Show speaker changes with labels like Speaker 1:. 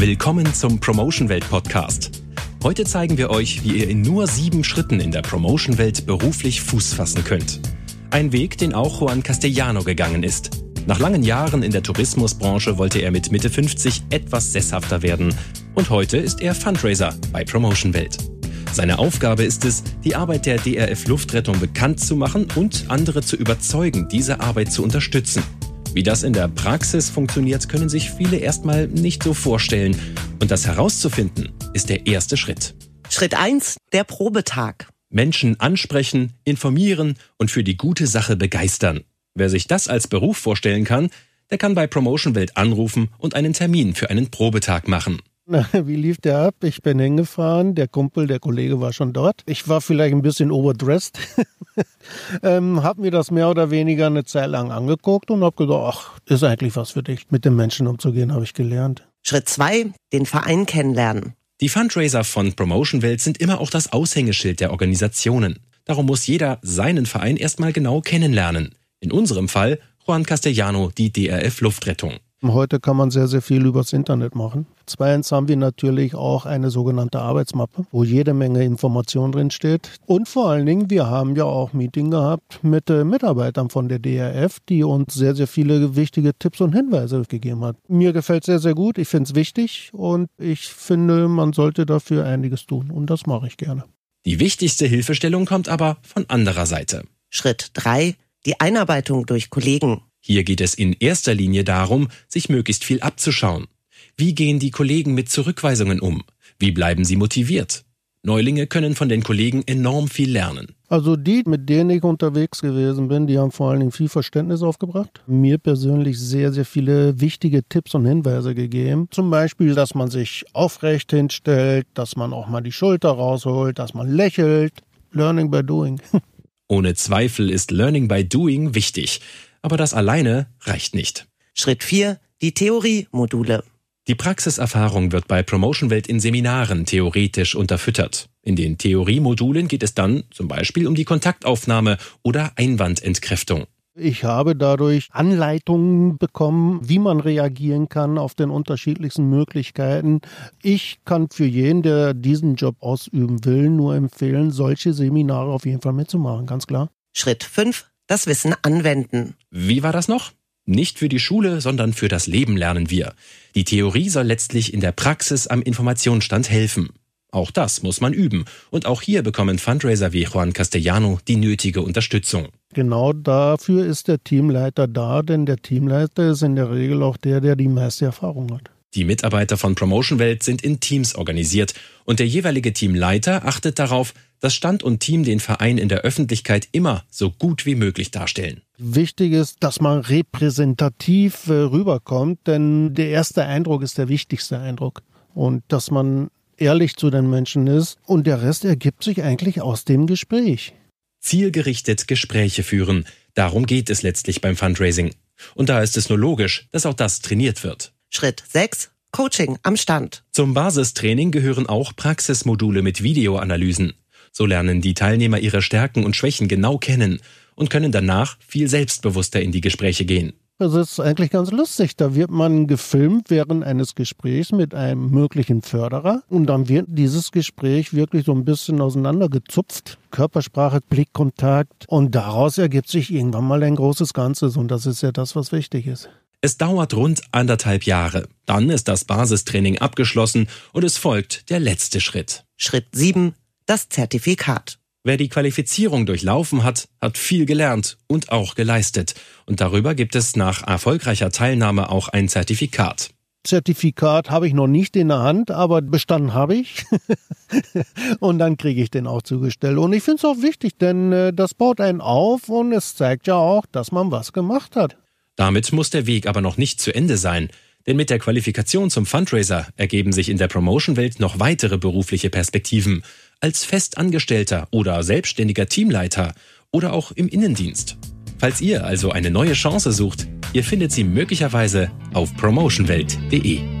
Speaker 1: Willkommen zum Promotion Welt Podcast. Heute zeigen wir euch, wie ihr in nur sieben Schritten in der Promotion Welt beruflich Fuß fassen könnt. Ein Weg, den auch Juan Castellano gegangen ist. Nach langen Jahren in der Tourismusbranche wollte er mit Mitte 50 etwas sesshafter werden und heute ist er Fundraiser bei Promotion Welt. Seine Aufgabe ist es, die Arbeit der DRF Luftrettung bekannt zu machen und andere zu überzeugen, diese Arbeit zu unterstützen. Wie das in der Praxis funktioniert, können sich viele erstmal nicht so vorstellen. Und das herauszufinden, ist der erste Schritt.
Speaker 2: Schritt 1, der Probetag.
Speaker 1: Menschen ansprechen, informieren und für die gute Sache begeistern. Wer sich das als Beruf vorstellen kann, der kann bei Promotion Welt anrufen und einen Termin für einen Probetag machen.
Speaker 3: Na, wie lief der ab? Ich bin hingefahren, der Kumpel, der Kollege war schon dort. Ich war vielleicht ein bisschen overdressed, ähm, hab mir das mehr oder weniger eine Zeit lang angeguckt und hab gedacht, ach, ist eigentlich was für dich. Mit den Menschen umzugehen, habe ich gelernt.
Speaker 2: Schritt 2, den Verein kennenlernen.
Speaker 1: Die Fundraiser von Promotion Welt sind immer auch das Aushängeschild der Organisationen. Darum muss jeder seinen Verein erstmal genau kennenlernen. In unserem Fall Juan Castellano, die DRF Luftrettung.
Speaker 3: Heute kann man sehr, sehr viel übers Internet machen. Zweitens haben wir natürlich auch eine sogenannte Arbeitsmappe, wo jede Menge Information drin steht. Und vor allen Dingen, wir haben ja auch Meeting gehabt mit äh, Mitarbeitern von der DRF, die uns sehr, sehr viele wichtige Tipps und Hinweise gegeben hat. Mir gefällt sehr, sehr gut. Ich finde es wichtig und ich finde, man sollte dafür einiges tun. Und das mache ich gerne.
Speaker 1: Die wichtigste Hilfestellung kommt aber von anderer Seite.
Speaker 2: Schritt 3, die Einarbeitung durch Kollegen.
Speaker 1: Hier geht es in erster Linie darum, sich möglichst viel abzuschauen. Wie gehen die Kollegen mit Zurückweisungen um? Wie bleiben sie motiviert? Neulinge können von den Kollegen enorm viel lernen.
Speaker 3: Also die, mit denen ich unterwegs gewesen bin, die haben vor allen Dingen viel Verständnis aufgebracht. Mir persönlich sehr, sehr viele wichtige Tipps und Hinweise gegeben. Zum Beispiel, dass man sich aufrecht hinstellt, dass man auch mal die Schulter rausholt, dass man lächelt. Learning by doing.
Speaker 1: Ohne Zweifel ist Learning by Doing wichtig aber das alleine reicht nicht.
Speaker 2: Schritt 4. Die Theorie-Module.
Speaker 1: Die Praxiserfahrung wird bei Promotion Welt in Seminaren theoretisch unterfüttert. In den Theoriemodulen geht es dann zum Beispiel um die Kontaktaufnahme oder Einwandentkräftung.
Speaker 3: Ich habe dadurch Anleitungen bekommen, wie man reagieren kann auf den unterschiedlichsten Möglichkeiten. Ich kann für jeden, der diesen Job ausüben will, nur empfehlen, solche Seminare auf jeden Fall mitzumachen, ganz klar.
Speaker 2: Schritt 5 das Wissen anwenden.
Speaker 1: Wie war das noch? Nicht für die Schule, sondern für das Leben lernen wir. Die Theorie soll letztlich in der Praxis am Informationsstand helfen. Auch das muss man üben. Und auch hier bekommen Fundraiser wie Juan Castellano die nötige Unterstützung.
Speaker 3: Genau dafür ist der Teamleiter da, denn der Teamleiter ist in der Regel auch der, der die meiste Erfahrung hat.
Speaker 1: Die Mitarbeiter von Promotion Welt sind in Teams organisiert und der jeweilige Teamleiter achtet darauf, dass Stand und Team den Verein in der Öffentlichkeit immer so gut wie möglich darstellen.
Speaker 3: Wichtig ist, dass man repräsentativ äh, rüberkommt, denn der erste Eindruck ist der wichtigste Eindruck. Und dass man ehrlich zu den Menschen ist und der Rest ergibt sich eigentlich aus dem Gespräch.
Speaker 1: Zielgerichtet Gespräche führen, darum geht es letztlich beim Fundraising. Und da ist es nur logisch, dass auch das trainiert wird.
Speaker 2: Schritt 6. Coaching am Stand.
Speaker 1: Zum Basistraining gehören auch Praxismodule mit Videoanalysen. So lernen die Teilnehmer ihre Stärken und Schwächen genau kennen und können danach viel selbstbewusster in die Gespräche gehen.
Speaker 3: Das ist eigentlich ganz lustig. Da wird man gefilmt während eines Gesprächs mit einem möglichen Förderer und dann wird dieses Gespräch wirklich so ein bisschen auseinandergezupft. Körpersprache, Blickkontakt und daraus ergibt sich irgendwann mal ein großes Ganzes und das ist ja das, was wichtig ist.
Speaker 1: Es dauert rund anderthalb Jahre. Dann ist das Basistraining abgeschlossen und es folgt der letzte Schritt.
Speaker 2: Schritt 7. Das Zertifikat.
Speaker 1: Wer die Qualifizierung durchlaufen hat, hat viel gelernt und auch geleistet. Und darüber gibt es nach erfolgreicher Teilnahme auch ein Zertifikat.
Speaker 3: Zertifikat habe ich noch nicht in der Hand, aber bestanden habe ich. und dann kriege ich den auch zugestellt. Und ich finde es auch wichtig, denn äh, das baut einen auf und es zeigt ja auch, dass man was gemacht hat.
Speaker 1: Damit muss der Weg aber noch nicht zu Ende sein, denn mit der Qualifikation zum Fundraiser ergeben sich in der Promotion-Welt noch weitere berufliche Perspektiven, als Festangestellter oder selbstständiger Teamleiter oder auch im Innendienst. Falls ihr also eine neue Chance sucht, ihr findet sie möglicherweise auf promotionwelt.de.